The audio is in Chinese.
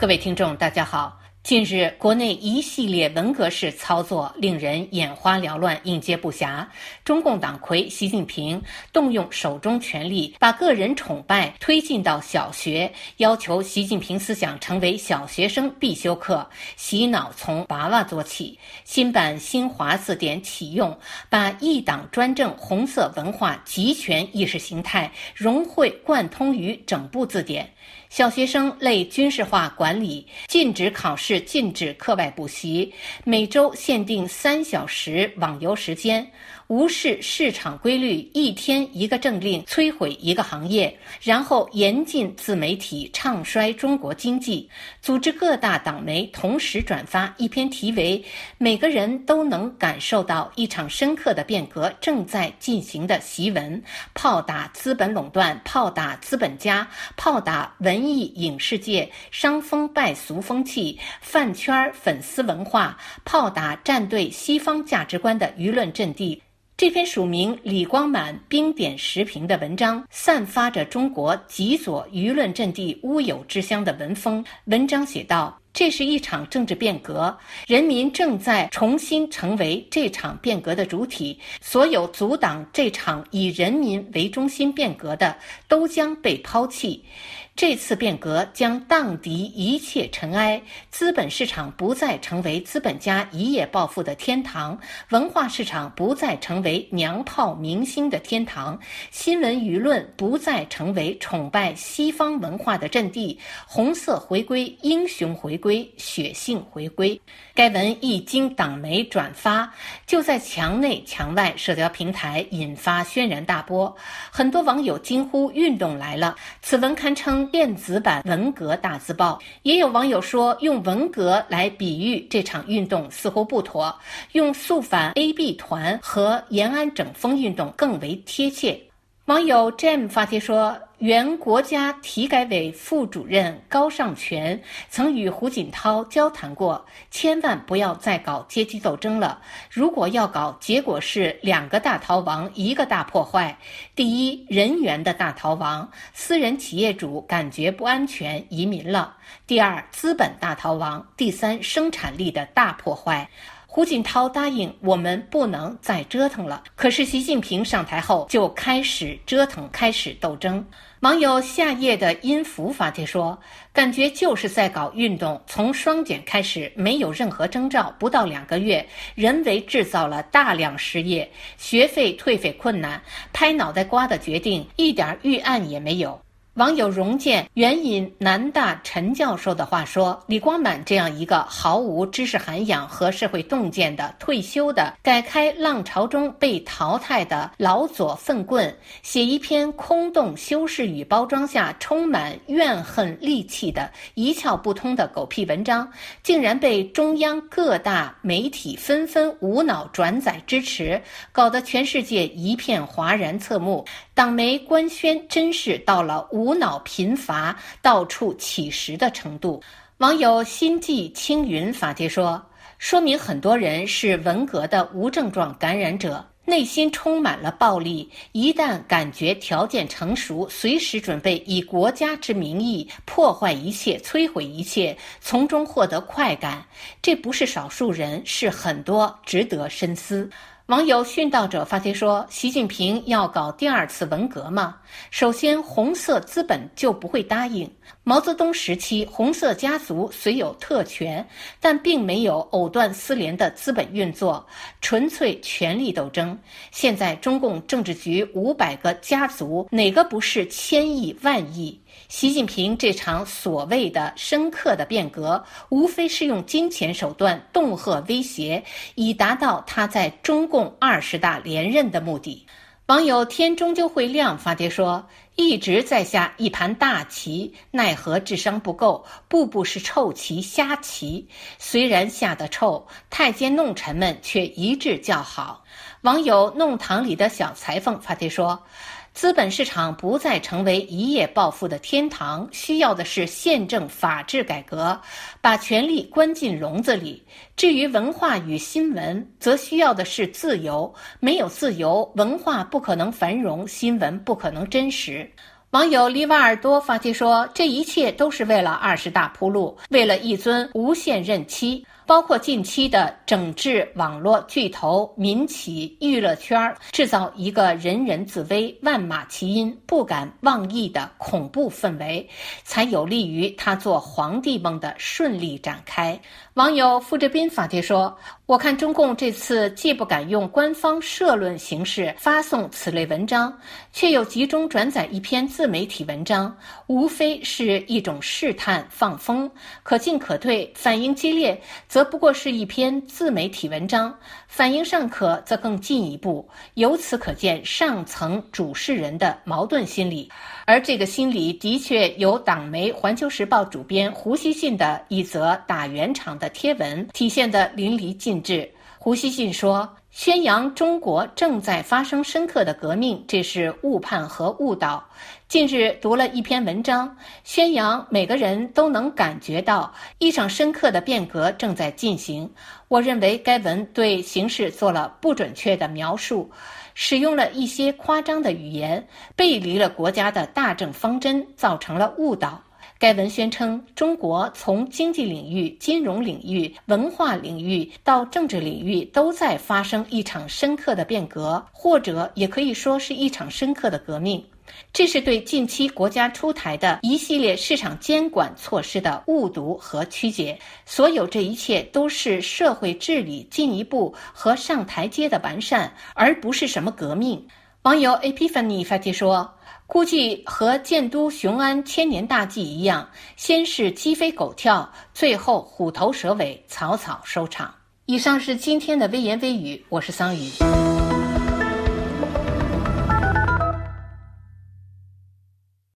各位听众，大家好。近日，国内一系列文革式操作令人眼花缭乱、应接不暇。中共党魁习近平动用手中权力，把个人崇拜推进到小学，要求习近平思想成为小学生必修课，洗脑从娃娃做起。新版新华字典启用，把一党专政、红色文化、集权意识形态融会贯通于整部字典。小学生类军事化管理，禁止考试，是禁止课外补习，每周限定三小时网游时间。无视市场规律，一天一个政令摧毁一个行业，然后严禁自媒体唱衰中国经济，组织各大党媒同时转发一篇题为“每个人都能感受到一场深刻的变革正在进行”的檄文，炮打资本垄断，炮打资本家，炮打文艺影视界伤风败俗风气、饭圈粉丝文化，炮打站队西方价值观的舆论阵地。这篇署名李光满冰点时评的文章，散发着中国极左舆论阵地乌有之乡的文风。文章写道：“这是一场政治变革，人民正在重新成为这场变革的主体。所有阻挡这场以人民为中心变革的，都将被抛弃。”这次变革将荡涤一切尘埃，资本市场不再成为资本家一夜暴富的天堂，文化市场不再成为娘炮明星的天堂，新闻舆论不再成为崇拜西方文化的阵地。红色回归，英雄回归，血性回归。该文一经党媒转发，就在墙内墙外社交平台引发轩然大波，很多网友惊呼：“运动来了！”此文堪称电子版文革大字报。也有网友说，用文革来比喻这场运动似乎不妥，用肃反 AB 团和延安整风运动更为贴切。网友 Jam 发帖说。原国家体改委副主任高尚全曾与胡锦涛交谈过，千万不要再搞阶级斗争了。如果要搞，结果是两个大逃亡，一个大破坏。第一，人员的大逃亡，私人企业主感觉不安全，移民了；第二，资本大逃亡；第三，生产力的大破坏。胡锦涛答应我们不能再折腾了，可是习近平上台后就开始折腾，开始斗争。网友夏夜的音符发帖说：“感觉就是在搞运动，从双减开始，没有任何征兆，不到两个月，人为制造了大量失业，学费退费困难，拍脑袋瓜的决定，一点预案也没有。”网友荣建援引南大陈教授的话说：“李光满这样一个毫无知识涵养和社会洞见的退休的改开浪潮中被淘汰的老左粪棍，写一篇空洞修饰语包装下充满怨恨戾气的一窍不通的狗屁文章，竟然被中央各大媒体纷纷无脑转载支持，搞得全世界一片哗然侧目。党媒官宣真是到了无。”脑贫乏、到处乞食的程度。网友心悸青云发帖说：“说明很多人是文革的无症状感染者，内心充满了暴力。一旦感觉条件成熟，随时准备以国家之名义破坏一切、摧毁一切，从中获得快感。这不是少数人，是很多，值得深思。”网友殉道者发帖说：“习近平要搞第二次文革吗？首先，红色资本就不会答应。毛泽东时期，红色家族虽有特权，但并没有藕断丝连的资本运作，纯粹权力斗争。现在，中共政治局五百个家族，哪个不是千亿万亿？”习近平这场所谓的深刻的变革，无非是用金钱手段恫吓威胁，以达到他在中共二十大连任的目的。网友天终究会亮发帖说：“一直在下一盘大棋，奈何智商不够，步步是臭棋瞎棋。虽然下得臭，太监弄臣们却一致叫好。”网友弄堂里的小裁缝发帖说。资本市场不再成为一夜暴富的天堂，需要的是宪政法治改革，把权力关进笼子里。至于文化与新闻，则需要的是自由。没有自由，文化不可能繁荣，新闻不可能真实。网友里瓦尔多发帖说：“这一切都是为了二十大铺路，为了一尊无限任期。”包括近期的整治网络巨头、民企、娱乐圈，制造一个人人自危、万马齐喑、不敢妄议的恐怖氛围，才有利于他做皇帝梦的顺利展开。网友付志斌发帖说：“我看中共这次既不敢用官方社论形式发送此类文章，却又集中转载一篇自媒体文章，无非是一种试探、放风，可进可退。反应激烈，则不过是一篇自媒体文章；反应尚可，则更进一步。由此可见，上层主事人的矛盾心理。”而这个心理的确由党媒《环球时报》主编胡锡进的一则打圆场的贴文体现得淋漓尽致。胡锡进说：“宣扬中国正在发生深刻的革命，这是误判和误导。近日读了一篇文章，宣扬每个人都能感觉到一场深刻的变革正在进行。我认为该文对形势做了不准确的描述。”使用了一些夸张的语言，背离了国家的大政方针，造成了误导。该文宣称，中国从经济领域、金融领域、文化领域到政治领域都在发生一场深刻的变革，或者也可以说是一场深刻的革命。这是对近期国家出台的一系列市场监管措施的误读和曲解。所有这一切都是社会治理进一步和上台阶的完善，而不是什么革命。网友 Epiphany 发帖说：“估计和建都雄安千年大计一样，先是鸡飞狗跳，最后虎头蛇尾，草草收场。”以上是今天的微言微语，我是桑榆。